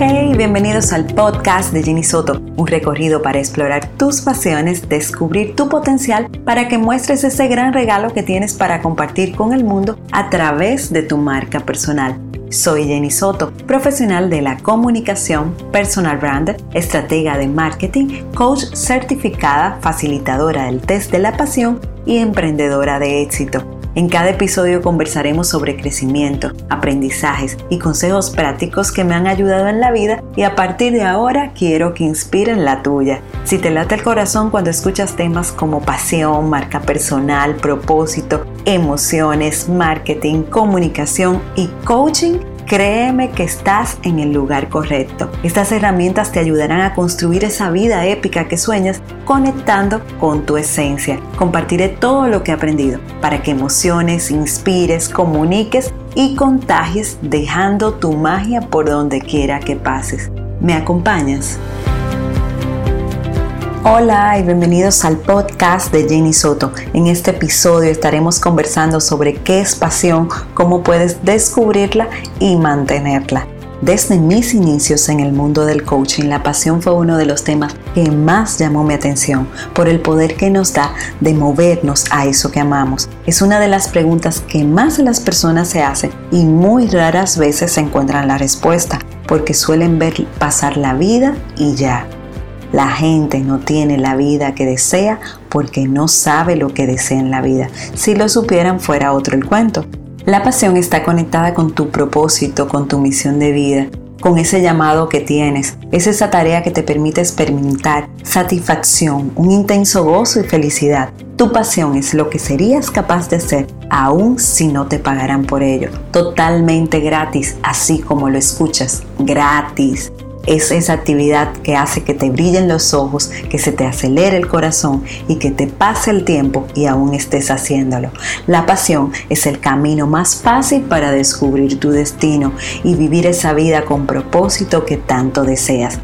Hey, bienvenidos al podcast de Jenny Soto, un recorrido para explorar tus pasiones, descubrir tu potencial para que muestres ese gran regalo que tienes para compartir con el mundo a través de tu marca personal. Soy Jenny Soto, profesional de la comunicación, personal brand, estratega de marketing, coach certificada, facilitadora del test de la pasión y emprendedora de éxito. En cada episodio conversaremos sobre crecimiento, aprendizajes y consejos prácticos que me han ayudado en la vida y a partir de ahora quiero que inspiren la tuya. Si te late el corazón cuando escuchas temas como pasión, marca personal, propósito, emociones, marketing, comunicación y coaching, Créeme que estás en el lugar correcto. Estas herramientas te ayudarán a construir esa vida épica que sueñas conectando con tu esencia. Compartiré todo lo que he aprendido para que emociones, inspires, comuniques y contagies dejando tu magia por donde quiera que pases. ¿Me acompañas? Hola y bienvenidos al podcast de Jenny Soto. En este episodio estaremos conversando sobre qué es pasión, cómo puedes descubrirla y mantenerla. Desde mis inicios en el mundo del coaching, la pasión fue uno de los temas que más llamó mi atención por el poder que nos da de movernos a eso que amamos. Es una de las preguntas que más las personas se hacen y muy raras veces se encuentran la respuesta porque suelen ver pasar la vida y ya. La gente no tiene la vida que desea porque no sabe lo que desea en la vida. Si lo supieran fuera otro el cuento. La pasión está conectada con tu propósito, con tu misión de vida, con ese llamado que tienes. Es esa tarea que te permite experimentar satisfacción, un intenso gozo y felicidad. Tu pasión es lo que serías capaz de hacer aún si no te pagaran por ello. Totalmente gratis, así como lo escuchas. Gratis es esa actividad que hace que te brillen los ojos, que se te acelere el corazón y que te pase el tiempo y aún estés haciéndolo. La pasión es el camino más fácil para descubrir tu destino y vivir esa vida con propósito que tanto deseas.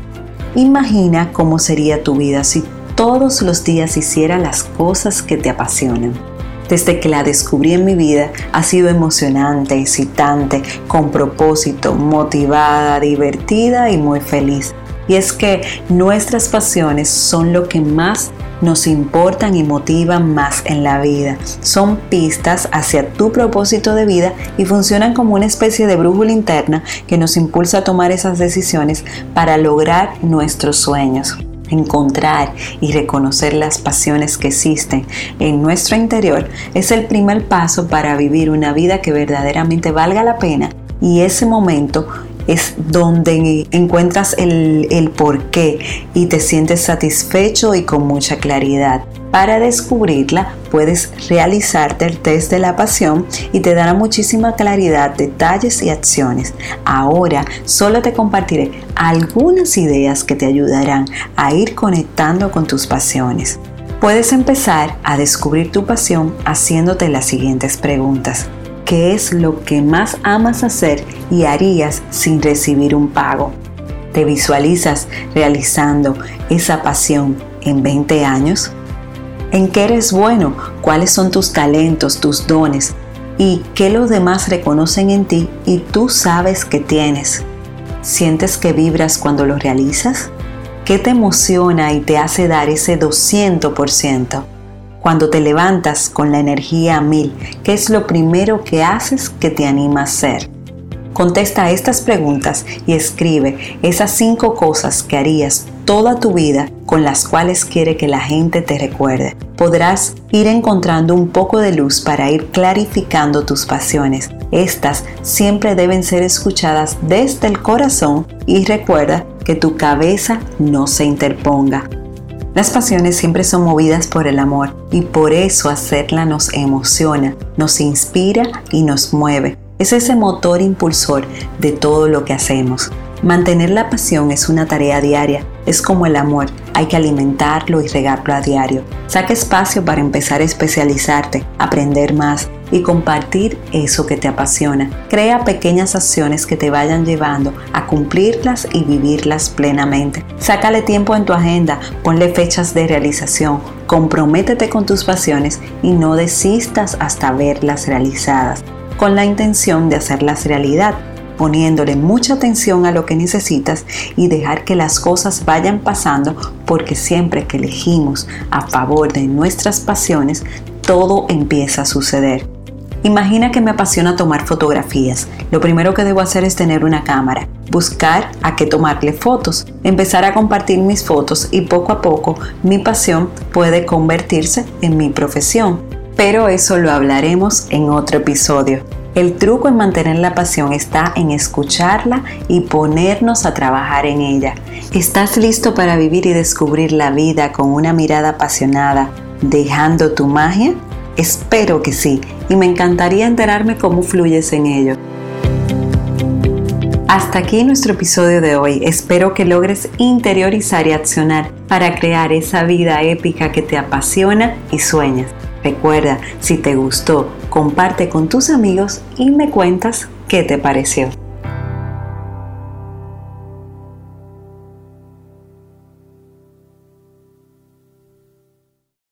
Imagina cómo sería tu vida si todos los días hiciera las cosas que te apasionan. Desde que la descubrí en mi vida ha sido emocionante, excitante, con propósito, motivada, divertida y muy feliz. Y es que nuestras pasiones son lo que más nos importan y motivan más en la vida. Son pistas hacia tu propósito de vida y funcionan como una especie de brújula interna que nos impulsa a tomar esas decisiones para lograr nuestros sueños. Encontrar y reconocer las pasiones que existen en nuestro interior es el primer paso para vivir una vida que verdaderamente valga la pena y ese momento es donde encuentras el, el por qué y te sientes satisfecho y con mucha claridad. Para descubrirla puedes realizarte el test de la pasión y te dará muchísima claridad, detalles y acciones. Ahora solo te compartiré algunas ideas que te ayudarán a ir conectando con tus pasiones. Puedes empezar a descubrir tu pasión haciéndote las siguientes preguntas. ¿Qué es lo que más amas hacer y harías sin recibir un pago? ¿Te visualizas realizando esa pasión en 20 años? En qué eres bueno, cuáles son tus talentos, tus dones y qué los demás reconocen en ti y tú sabes que tienes. ¿Sientes que vibras cuando lo realizas? ¿Qué te emociona y te hace dar ese 200%? Cuando te levantas con la energía a mil, ¿qué es lo primero que haces que te anima a hacer? Contesta estas preguntas y escribe esas cinco cosas que harías toda tu vida con las cuales quiere que la gente te recuerde. Podrás ir encontrando un poco de luz para ir clarificando tus pasiones. Estas siempre deben ser escuchadas desde el corazón y recuerda que tu cabeza no se interponga. Las pasiones siempre son movidas por el amor y por eso hacerla nos emociona, nos inspira y nos mueve. Es ese motor impulsor de todo lo que hacemos. Mantener la pasión es una tarea diaria, es como el amor, hay que alimentarlo y regarlo a diario. Saca espacio para empezar a especializarte, aprender más y compartir eso que te apasiona. Crea pequeñas acciones que te vayan llevando a cumplirlas y vivirlas plenamente. Sácale tiempo en tu agenda, ponle fechas de realización, comprométete con tus pasiones y no desistas hasta verlas realizadas con la intención de hacerlas realidad. Poniéndole mucha atención a lo que necesitas y dejar que las cosas vayan pasando porque siempre que elegimos a favor de nuestras pasiones, todo empieza a suceder. Imagina que me apasiona tomar fotografías. Lo primero que debo hacer es tener una cámara, buscar a qué tomarle fotos, empezar a compartir mis fotos y poco a poco mi pasión puede convertirse en mi profesión. Pero eso lo hablaremos en otro episodio. El truco en mantener la pasión está en escucharla y ponernos a trabajar en ella. ¿Estás listo para vivir y descubrir la vida con una mirada apasionada, dejando tu magia? Espero que sí, y me encantaría enterarme cómo fluyes en ello. Hasta aquí nuestro episodio de hoy. Espero que logres interiorizar y accionar para crear esa vida épica que te apasiona y sueñas. Recuerda, si te gustó, comparte con tus amigos y me cuentas qué te pareció.